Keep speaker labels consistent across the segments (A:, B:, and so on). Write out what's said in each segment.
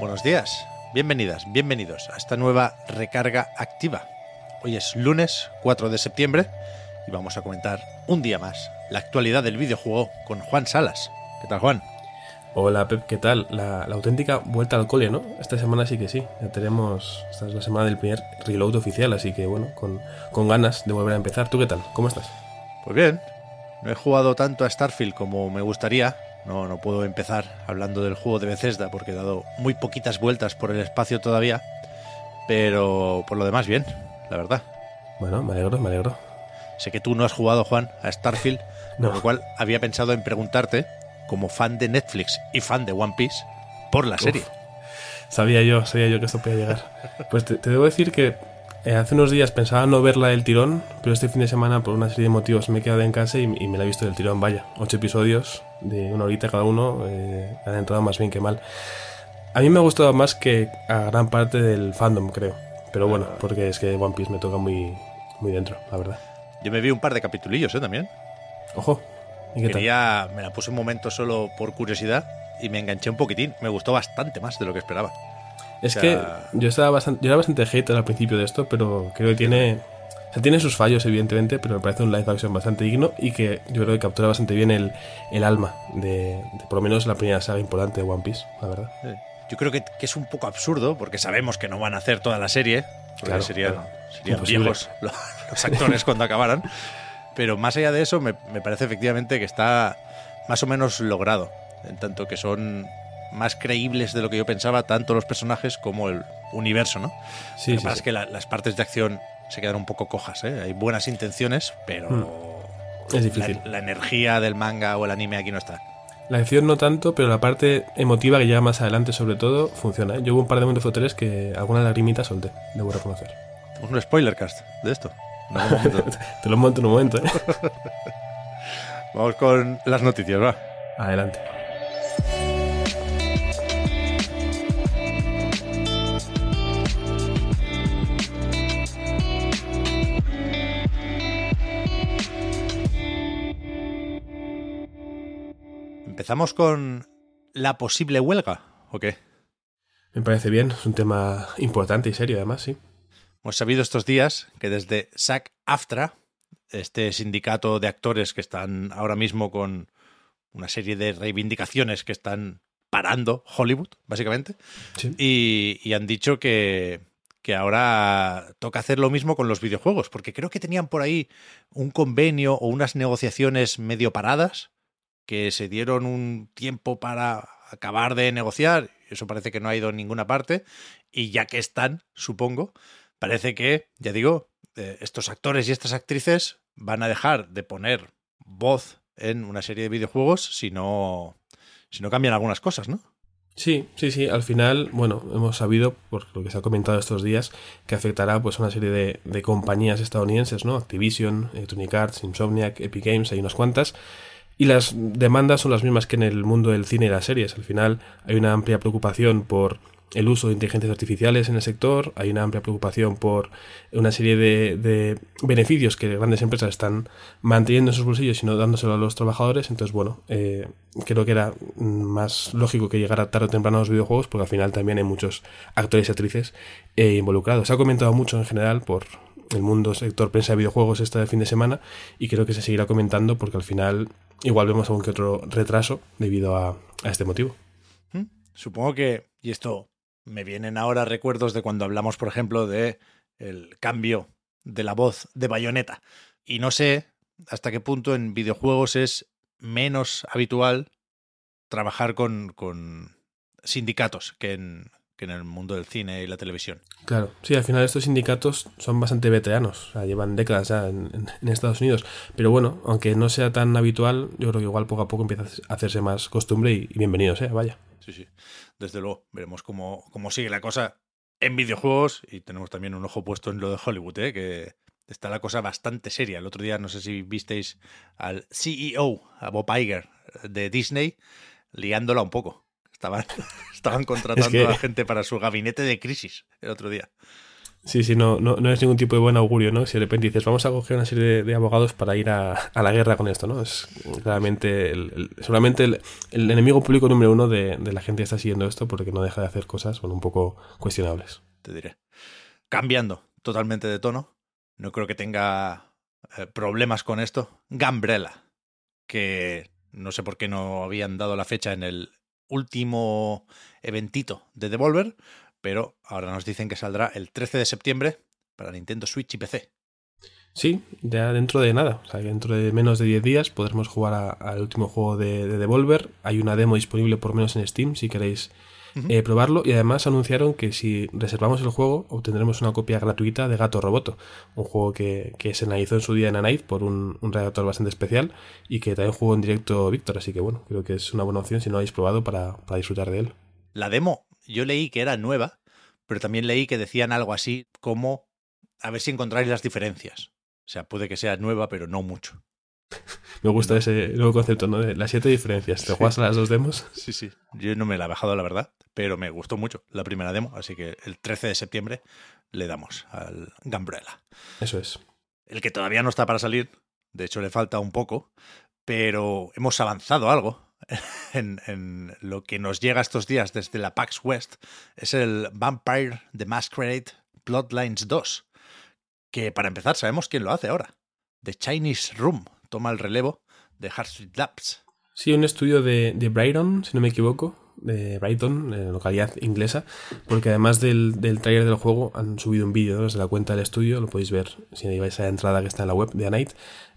A: Buenos días, bienvenidas, bienvenidos a esta nueva recarga activa. Hoy es lunes 4 de septiembre y vamos a comentar un día más la actualidad del videojuego con Juan Salas. ¿Qué tal, Juan?
B: Hola Pep, ¿qué tal? La, la auténtica vuelta al cole, ¿no? Esta semana sí que sí. Ya tenemos. Esta es la semana del primer reload oficial, así que bueno, con, con ganas de volver a empezar. ¿Tú qué tal? ¿Cómo estás?
A: Pues bien, no he jugado tanto a Starfield como me gustaría. No, no puedo empezar hablando del juego de Bethesda porque he dado muy poquitas vueltas por el espacio todavía. Pero por lo demás, bien, la verdad.
B: Bueno, me alegro, me alegro.
A: Sé que tú no has jugado, Juan, a Starfield,
B: No.
A: por lo cual había pensado en preguntarte, como fan de Netflix y fan de One Piece, por la serie.
B: Sabía yo, sabía yo que esto podía llegar. Pues te, te debo decir que eh, hace unos días pensaba no verla del tirón, pero este fin de semana, por una serie de motivos, me he quedado en casa y, y me la he visto del tirón. Vaya, ocho episodios de una horita cada uno, eh, han entrado más bien que mal. A mí me ha gustado más que a gran parte del fandom, creo. Pero bueno, porque es que One Piece me toca muy, muy dentro, la verdad.
A: Yo me vi un par de capitulillos, ¿eh? También.
B: Ojo, ¿y qué tal?
A: Me la puse un momento solo por curiosidad y me enganché un poquitín. Me gustó bastante más de lo que esperaba.
B: Es
A: O
B: que yo estaba bastante, yo era bastante hater al principio de esto, pero creo que tiene, o sea, tiene sus fallos evidentemente, pero me parece un live action bastante digno y que yo creo que captura bastante bien el, el alma de, de por lo menos la primera saga importante de One Piece, la verdad.
A: Yo creo que, que es un poco absurdo porque sabemos que no van a hacer toda la serie, porque
B: Claro,
A: serían,
B: claro.
A: serían
B: Imposible.
A: viejos los, los actores cuando acabaran. Pero más allá de eso, me, me parece efectivamente que está más o menos logrado, en tanto que son más creíbles de lo que yo pensaba, tanto los personajes como el universo, ¿no?
B: Sí,
A: lo que
B: sí,
A: pasa
B: sí.
A: es que la- las partes de acción se quedan un poco cojas, ¿eh? Hay buenas intenciones, pero
B: Hmm. Es difícil.
A: La, la energía del manga o el anime aquí no está.
B: La acción no tanto, pero la parte emotiva que llega más adelante sobre todo funciona. ¿eh? Yo hubo un par de momentos o tres que alguna lagrimita solté, debo reconocer.
A: Tenemos un spoiler cast de esto. Momento.
B: Te lo monto en un momento, ¿eh?
A: Vamos con las noticias, va.
B: Adelante.
A: Empezamos con la posible huelga, ¿o qué?
B: Me parece bien, es un tema importante y serio además, sí.
A: Hemos sabido estos días que desde SAG-AFTRA, este sindicato de actores que están ahora mismo con una serie de reivindicaciones que están parando Hollywood, básicamente,
B: Sí.
A: y, y han dicho que, que ahora toca hacer lo mismo con los videojuegos, porque creo que tenían por ahí un convenio o unas negociaciones medio paradas que se dieron un tiempo para acabar de negociar, eso parece que no ha ido a ninguna parte, y ya que están, supongo, parece que, ya digo, eh, estos actores y estas actrices van a dejar de poner voz en una serie de videojuegos si no, si no cambian algunas cosas, ¿no?
B: Sí, sí, sí. Al final, bueno, hemos sabido, por lo que se ha comentado estos días, que afectará pues a una serie de, de compañías estadounidenses, ¿no? Activision, Electronic Arts, Insomniac, Epic Games, hay unas cuantas. Y las demandas son las mismas que en el mundo del cine y las series. Al final hay una amplia preocupación por el uso de inteligencias artificiales en el sector, hay una amplia preocupación por una serie de, de beneficios que grandes empresas están manteniendo en sus bolsillos y no dándoselo a los trabajadores. Entonces, bueno, eh, creo que era más lógico que llegara tarde o temprano a los videojuegos, porque al final también hay muchos actores y actrices eh, involucrados. Se ha comentado mucho en general por el mundo sector prensa de videojuegos este fin de semana y creo que se seguirá comentando porque al final igual vemos algún que otro retraso debido a, a este motivo.
A: ¿Mm? Supongo que, y esto me vienen ahora recuerdos de cuando hablamos, por ejemplo, de el cambio de la voz de Bayonetta. Y no sé hasta qué punto en videojuegos es menos habitual trabajar con, con sindicatos que en, que en el mundo del cine y la televisión.
B: Claro, sí, al final estos sindicatos son bastante veteranos, o sea, llevan décadas ya en, Estados Unidos. Pero bueno, aunque no sea tan habitual, yo creo que igual poco a poco empieza a hacerse más costumbre y, bienvenido sea, vaya.
A: Sí, sí, desde luego, veremos cómo, cómo sigue la cosa en videojuegos y tenemos también un ojo puesto en lo de Hollywood, ¿eh? que está la cosa bastante seria. El otro día, no sé si visteis al CEO, a Bob Iger de Disney, liándola un poco. Estaban, estaban contratando a gente para su gabinete de crisis el otro día.
B: Sí, sí, no, no, no, es ningún tipo de buen augurio, ¿no? Si de repente dices, vamos a coger una serie de, abogados para ir a, la guerra con esto, ¿no? Es claramente, el, solamente el, enemigo público número uno de, la gente que está siguiendo esto porque no deja de hacer cosas, bueno, un poco cuestionables.
A: Te diré. Cambiando totalmente de tono, no creo que tenga eh, problemas con esto. Gambrella, que no sé por qué no habían dado la fecha en el último eventito de Devolver, pero ahora nos dicen que saldrá el 13 de septiembre para Nintendo Switch y PC.
B: Sí, ya dentro de nada, o sea, dentro de menos de 10 días podremos jugar al último juego de, de, Devolver. Hay una demo disponible por menos en Steam si queréis eh, probarlo y además anunciaron que si reservamos el juego obtendremos una copia gratuita de Gato Roboto, un juego que, se analizó en su día en Anaid por un, redactor bastante especial y que también jugó en directo Víctor, así que bueno, creo que es una buena opción si no lo habéis probado para, para disfrutar de él.
A: La demo, yo leí que era nueva, pero también leí que decían algo así como a ver si encontráis las diferencias. O sea, puede que sea nueva, pero no mucho.
B: Me gusta ese nuevo concepto, ¿no? De las siete diferencias. ¿Te juegas a las dos demos?
A: Sí, sí. Yo no me la he bajado, la verdad, pero me gustó mucho la primera demo, así que el 13 de septiembre le damos al Gambrella.
B: Eso es.
A: El que todavía no está para salir, de hecho le falta un poco, pero hemos avanzado algo en, en lo que nos llega estos días desde la PAX West, es el Vampire The Masquerade Bloodlines 2, que para empezar sabemos quién lo hace ahora. The Chinese Room toma el relevo de Street Labs.
B: Sí, un estudio de, de Brighton, si no me equivoco, de Brighton, en localidad inglesa, porque además del, del trailer del juego han subido un vídeo desde la cuenta del estudio, lo podéis ver si vais a la entrada que está en la web de Anite,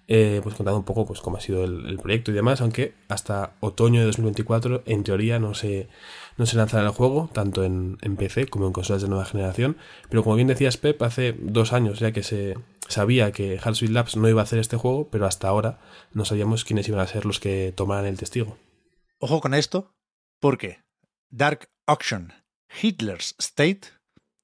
B: eh, pues contando un poco pues cómo ha sido el, proyecto y demás, aunque hasta otoño de 2024 en teoría no se, no se lanzará el juego, tanto en, PC como en consolas de nueva generación, pero como bien decías Pep, hace dos años ya que se sabía que Hardsuite Labs no iba a hacer este juego, pero hasta ahora no sabíamos quiénes iban a ser los que tomaran el testigo.
A: Ojo con esto, porque Dark Auction Hitler's State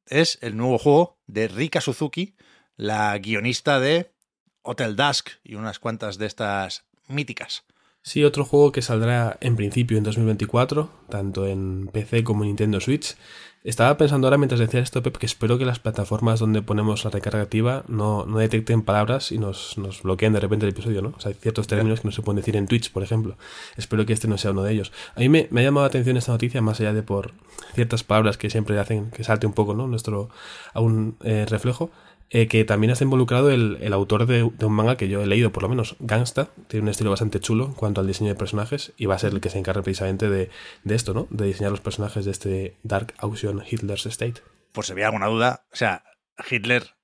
A: es el nuevo juego de Rika Suzuki, la guionista de Hotel Dusk y unas cuantas de estas míticas.
B: Sí, otro juego que saldrá en principio en 2024, tanto en PC como en Nintendo Switch. Estaba pensando ahora mientras decía esto, Pep, que espero que las plataformas donde ponemos la recarga activa no, no detecten palabras y nos, nos, bloqueen de repente el episodio, ¿no? O sea, hay ciertos términos que no se pueden decir en Twitch, por ejemplo. Espero que este no sea uno de ellos. A mí me, me ha llamado la atención esta noticia, más allá de por ciertas palabras que siempre hacen que salte un poco, ¿no? Nuestro a un eh, reflejo. Eh, que también está involucrado el, el autor de, un manga que yo he leído, por lo menos, Gangsta, tiene un estilo bastante chulo en cuanto al diseño de personajes y va a ser el que se encargue precisamente de, de esto, ¿no? De diseñar los personajes de este Dark Auction Hitler's State.
A: Por si había alguna duda, o sea, Hitler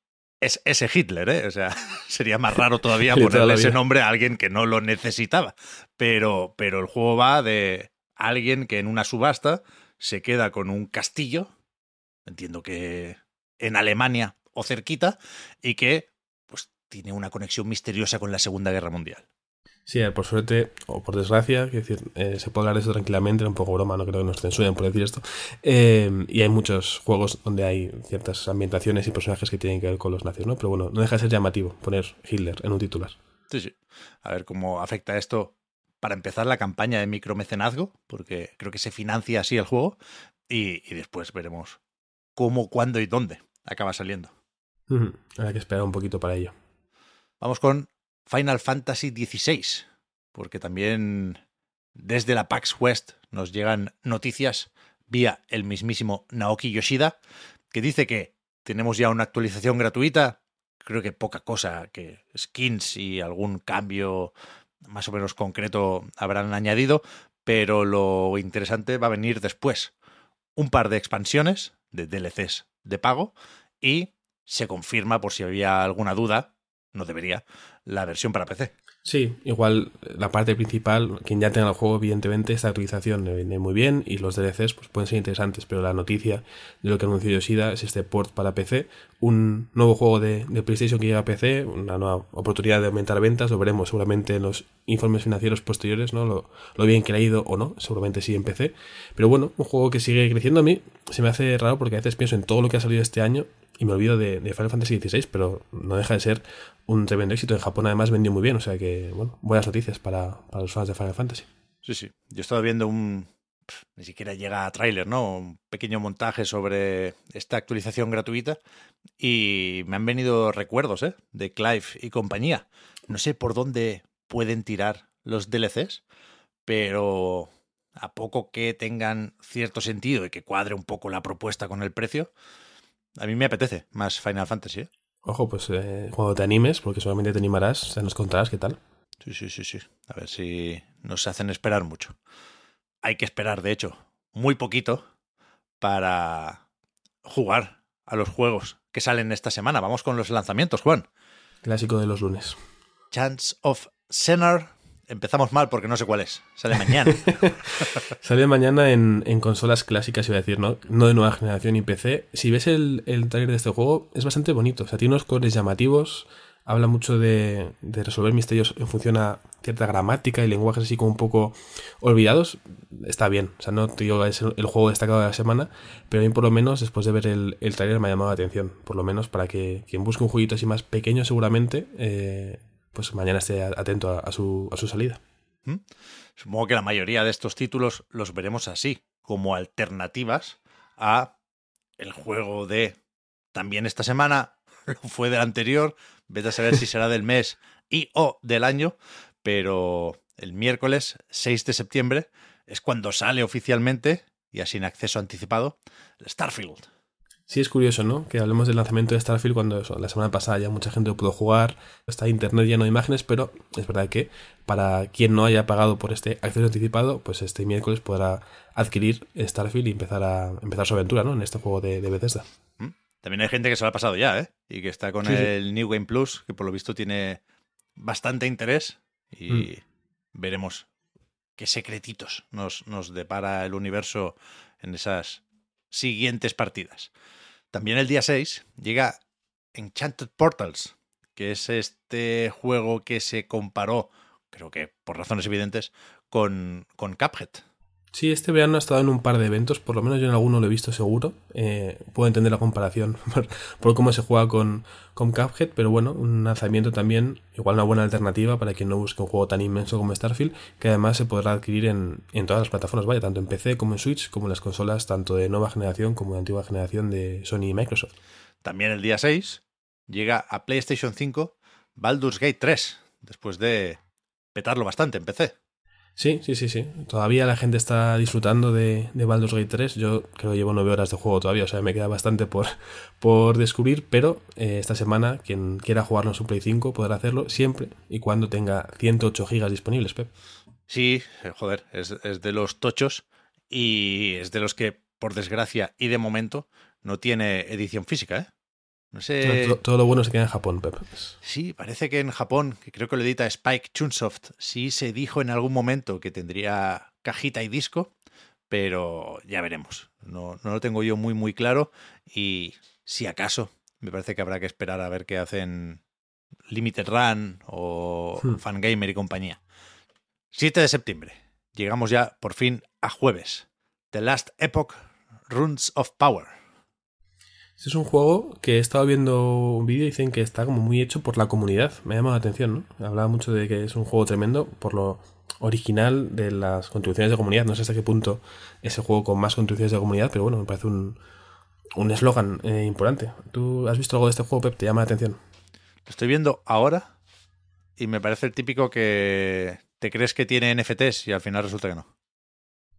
A: es ese Hitler, ¿eh? O sea, sería más raro todavía ponerle ese nombre a alguien que no lo necesitaba. Pero, pero el juego va de alguien que en una subasta se queda con un castillo, entiendo que en Alemania o cerquita y que pues tiene una conexión misteriosa con la Segunda Guerra Mundial.
B: Sí, eh, por suerte o por desgracia, decir, eh, se puede hablar de eso tranquilamente, era un poco broma, no creo que nos censuren por decir esto. Eh, y hay muchos juegos donde hay ciertas ambientaciones y personajes que tienen que ver con los nazios, ¿no? Pero bueno, no deja de ser llamativo poner Hitler en un titular.
A: Sí, sí. A ver cómo afecta esto para empezar la campaña de micromecenazgo, porque creo que se financia así el juego, y, y después veremos cómo, cuándo y dónde acaba saliendo.
B: Hay que esperar un poquito para ello.
A: Vamos con Final Fantasy XVI, porque también desde la PAX West nos llegan noticias vía el mismísimo Naoki Yoshida, que dice que tenemos ya una actualización gratuita, creo que poca cosa, que skins y algún cambio más o menos concreto habrán añadido, pero lo interesante va a venir después. Un par de expansiones de DLCs de pago y se confirma, por si había alguna duda, no debería, la versión para PC.
B: Sí, igual la parte principal, quien ya tenga el juego, evidentemente, esta actualización le viene muy bien y los DLCs pues, pueden ser interesantes, pero la noticia de lo que anunció Yoshida es este port para PC, un nuevo juego de, PlayStation que llega a PC, una nueva oportunidad de aumentar ventas, lo veremos seguramente en los informes financieros posteriores, ¿no? Lo, lo bien que le ha ido o no, seguramente sí en PC, pero bueno, un juego que sigue creciendo a mí, se me hace raro porque a veces pienso en todo lo que ha salido este año y me olvido de, Final Fantasy XVI, pero no deja de ser un tremendo éxito. En Japón además vendió muy bien, o sea que, bueno, buenas noticias para, los fans de Final Fantasy.
A: Sí, sí. Yo estaba viendo un... Ni siquiera llega a tráiler, ¿no? Un pequeño montaje sobre esta actualización gratuita y me han venido recuerdos, ¿eh? De Clive y compañía. No sé por dónde pueden tirar los DLCs, pero a poco que tengan cierto sentido y que cuadre un poco la propuesta con el precio, a mí me apetece más Final Fantasy. ¿eh?
B: Ojo, pues eh, cuando te animes, porque solamente te animarás, se nos contarás qué tal.
A: Sí, sí, sí, sí. A ver si nos hacen esperar mucho. Hay que esperar, de hecho, muy poquito para jugar a los juegos que salen esta semana. Vamos con los lanzamientos, Juan.
B: Clásico de los lunes.
A: Chance of Sinner Empezamos mal porque no sé cuál es. Sale mañana.
B: Sale mañana en, consolas clásicas, iba a decir, ¿no? No de nueva generación y PC. Si ves el, el trailer de este juego, es bastante bonito. O sea, tiene unos colores llamativos. Habla mucho de, resolver misterios en función a cierta gramática y lenguajes así como un poco olvidados. Está bien. O sea, no te digo es el, juego destacado de la semana, pero a mí por lo menos después de ver el, el trailer me ha llamado la atención. Por lo menos para que quien busque un jueguito así más pequeño seguramente... Eh, pues mañana esté atento a, su, a su salida.
A: ¿Mm? Supongo que la mayoría de estos títulos los veremos así, como alternativas a el juego de también esta semana, fue del anterior, vete a saber si será del mes y o del año, pero el miércoles 6 de septiembre es cuando sale oficialmente, y así en acceso anticipado, Starfield.
B: Sí, es curioso, ¿no? Que hablemos del lanzamiento de Starfield cuando la semana pasada ya mucha gente lo pudo jugar, está internet lleno de imágenes, pero es verdad que para quien no haya pagado por este acceso anticipado, pues este miércoles podrá adquirir Starfield y empezar a empezar su aventura, ¿no? En este juego de, Bethesda.
A: Mm. También hay gente que se lo ha pasado ya, ¿eh? Y que está con el New Game Plus, que por lo visto tiene bastante interés y mm. veremos qué secretitos nos, nos depara el universo en esas siguientes partidas. También el día 6 llega Enchanted Portals, que es este juego que se comparó, creo que por razones evidentes, con, con Cuphead.
B: Sí, este verano ha estado en un par de eventos, por lo menos yo en alguno lo he visto seguro. Eh, puedo entender la comparación por, cómo se juega con, con Cuphead, pero bueno, un lanzamiento también, igual una buena alternativa para quien no busque un juego tan inmenso como Starfield, que además se podrá adquirir en, en todas las plataformas, vaya, tanto en PC como en Switch, como en las consolas tanto de nueva generación como de antigua generación de Sony y Microsoft.
A: También el día 6 llega a PlayStation 5 Baldur's Gate 3, después de petarlo bastante en PC.
B: Sí, sí, sí, sí. Todavía la gente está disfrutando de, de Baldur's Gate 3. Yo creo que llevo nueve horas de juego todavía, o sea, me queda bastante por, por descubrir, pero eh, esta semana quien quiera jugarlo en Play 5 podrá hacerlo siempre y cuando tenga 108 gigas disponibles, Pep.
A: Sí, eh, joder, es, es de los tochos y es de los que, por desgracia y de momento, no tiene edición física, ¿eh? No sé.
B: Todo, lo bueno se queda en Japón, Pep.
A: Sí, parece que en Japón, que creo que lo edita Spike Chunsoft, sí se dijo en algún momento que tendría cajita y disco, pero ya veremos. No, no lo tengo yo muy, muy claro. Y si acaso, me parece que habrá que esperar a ver qué hacen Limited Run o hmm. Fangamer y compañía. 7 de septiembre. Llegamos ya por fin a jueves. The Last Epoch Runes of Power.
B: Este es un juego que he estado viendo un vídeo y dicen que está como muy hecho por la comunidad. Me ha llamado la atención, ¿no? Hablaba mucho de que es un juego tremendo por lo original de las contribuciones de comunidad. No sé hasta qué punto es el juego con más contribuciones de comunidad, pero bueno, me parece un eslogan eh, importante. ¿Tú has visto algo de este juego, Pep? ¿Te llama la atención?
A: Lo estoy viendo ahora y me parece el típico que te crees que tiene NFTs y al final resulta que no.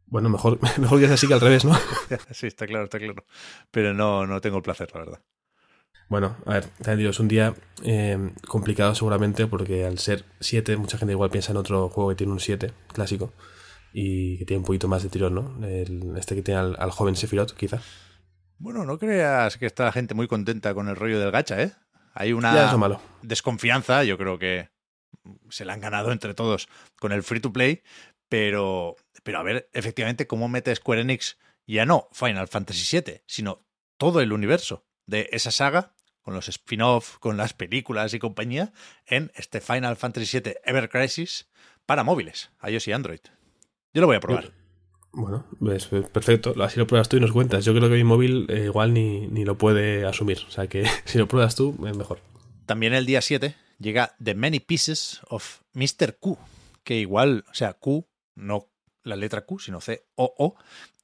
B: Bueno, mejor, mejor que sea así que al revés, ¿no?
A: sí, está claro, está claro. Pero no, no tengo el placer, la verdad.
B: Bueno, a ver, también digo, es un día eh, complicado seguramente porque al ser 7, mucha gente igual piensa en otro juego que tiene un 7 clásico y que tiene un poquito más de tirón, ¿no? El, este que tiene al, joven Sephiroth, quizá.
A: Bueno, no creas que está la gente muy contenta con el rollo del gacha, ¿eh? Hay una
B: malo.
A: desconfianza, yo creo que se la han ganado entre todos con el free to play, pero, pero a ver efectivamente cómo mete Square Enix ya no Final Fantasy VII, sino todo el universo de esa saga, con los spin-off, con las películas y compañía, en este Final Fantasy VII Ever Crisis para móviles, iOS y Android. Yo lo voy a probar.
B: Bueno, es perfecto. Así lo pruebas tú y nos cuentas. Yo creo que mi móvil eh, igual ni, ni, lo puede asumir. O sea que si lo pruebas tú, es mejor.
A: También el día 7 llega The Many Pieces of Mr. Q, que igual, o sea, Q, no la letra Q, sino C-O-O,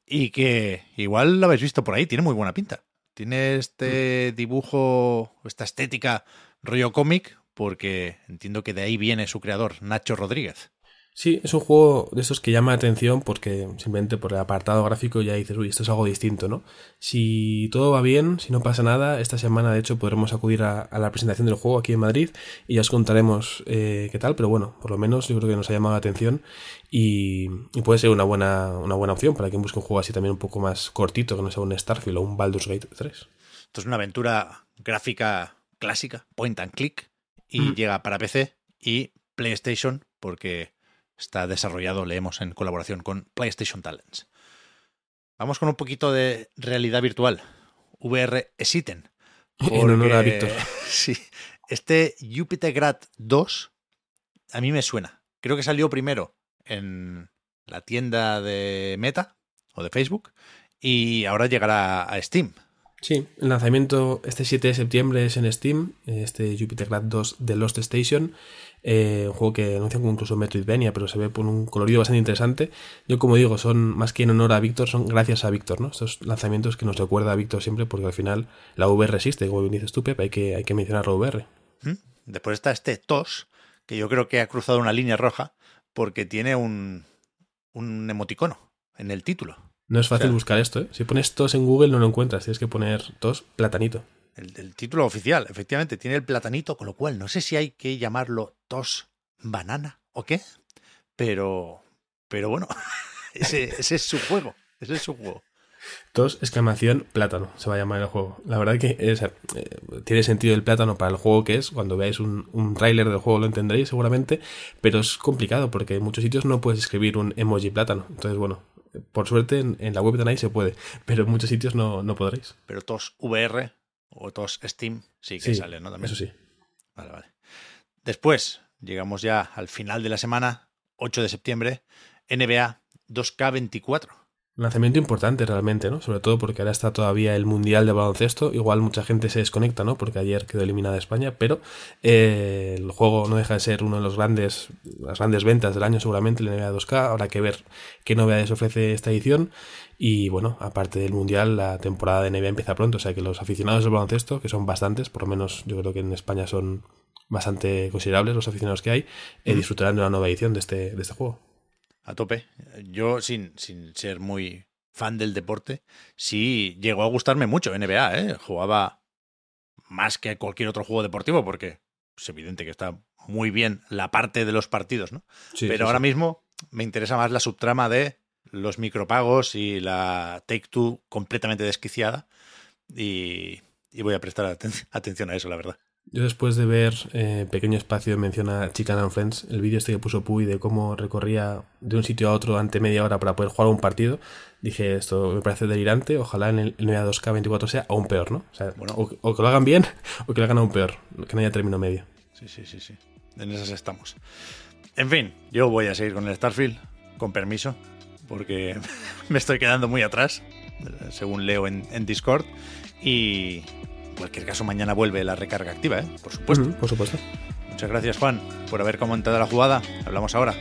A: y que igual lo habéis visto por ahí, tiene muy buena pinta. Tiene este dibujo, esta estética rollo cómic, porque entiendo que de ahí viene su creador, Nacho Rodríguez.
B: Sí, es un juego de esos que llama la atención porque simplemente por el apartado gráfico ya dices, uy, esto es algo distinto, ¿no? Si todo va bien, si no pasa nada, esta semana de hecho podremos acudir a, la presentación del juego aquí en Madrid y ya os contaremos eh, qué tal, pero bueno, por lo menos yo creo que nos ha llamado la atención y, puede ser una buena, una buena opción para quien busque un juego así también un poco más cortito, que no sea un Starfield o un Baldur's Gate 3.
A: Esto es una aventura gráfica clásica, point and click, y llega para PC y PlayStation porque Está desarrollado, leemos, en colaboración con PlayStation Talents. Vamos con un poquito de realidad virtual. VR Exiten.
B: en honor a Víctor.
A: Sí, este Jupiter Grad 2 a mí me suena. Creo que salió primero en la tienda de Meta o de Facebook y ahora llegará a Steam.
B: Sí, el lanzamiento este 7 de septiembre es en Steam, este Jupiter Grad 2 de Lost Station. Eh, un juego que anuncian como incluso Metroidvania, pero se ve por un colorido bastante interesante. Yo, como digo, son más que en honor a Víctor, son gracias a Víctor, ¿no? Estos lanzamientos que nos recuerda a Víctor siempre, porque al final la VR existe, como bien dices tú, Pepe, hay que, hay que mencionar la VR.
A: Después está este TOS, que yo creo que ha cruzado una línea roja, porque tiene un, un emoticono en el título.
B: No es fácil buscar esto, ¿eh? Si pones TOS en Google no lo encuentras, tienes que poner TOS platanito.
A: El, título oficial, efectivamente, tiene el platanito, con lo cual no sé si hay que llamarlo tos banana o qué, pero, pero bueno, ese, ese es su juego, ese es su juego.
B: Tos, exclamación, plátano, se va a llamar el juego. La verdad que eh, tiene sentido el plátano para el juego que es. Cuando veáis un, un tráiler del juego lo entenderéis seguramente, pero es complicado porque en muchos sitios no puedes escribir un emoji plátano. Entonces, bueno, por suerte en, la web de Nike se puede, pero en muchos sitios no, no podréis.
A: Pero tos VR o todos Steam sí que sale, ¿no?
B: También. Eso sí.
A: Vale, vale. Después, llegamos ya al final de la semana, 8 de septiembre, NBA 2K24.
B: Lanzamiento importante realmente, ¿no? Sobre todo porque ahora está todavía el Mundial de Baloncesto. Igual mucha gente se desconecta, ¿no? Porque ayer quedó eliminada España, pero eh, el juego no deja de ser uno de los grandes, las grandes ventas del año seguramente, el NBA 2K. Habrá que ver qué novedades ofrece esta edición. Y bueno, aparte del Mundial, la temporada de NBA empieza pronto, o sea que los aficionados del baloncesto, que son bastantes, por lo menos yo creo que en España son bastante considerables los aficionados que hay, eh, disfrutarán de una nueva edición de este, de este juego.
A: A tope. Yo, sin, sin ser muy fan del deporte, sí llegó a gustarme mucho NBA, ¿eh? Jugaba más que cualquier otro juego deportivo porque es evidente que está muy bien la parte de los partidos, ¿no? Pero ahora mismo me interesa más la subtrama de los micropagos y la Take Two completamente desquiciada. Y, voy a prestar atención a eso, la verdad.
B: Yo después de ver eh, Pequeño Espacio menciona Chicken and Friends, el vídeo este que puso Puy de cómo recorría de un sitio a otro ante media hora para poder jugar un partido, dije esto me parece delirante, ojalá en el, NBA 2K24 sea aún peor, ¿no? O, sea, o, que lo hagan bien o que lo hagan aún peor, que no haya término medio.
A: Sí, sí, sí, sí. En esas estamos. En fin, yo voy a seguir con el Starfield, con permiso porque me estoy quedando muy atrás, según leo en, Discord. Y en cualquier caso, mañana vuelve la recarga activa, ¿eh? por supuesto.
B: por supuesto.
A: Muchas gracias, Juan, por haber comentado la jugada. Hablamos ahora.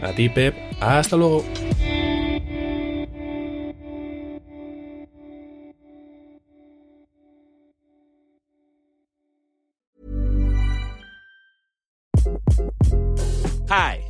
B: A ti, Pep. Hasta luego.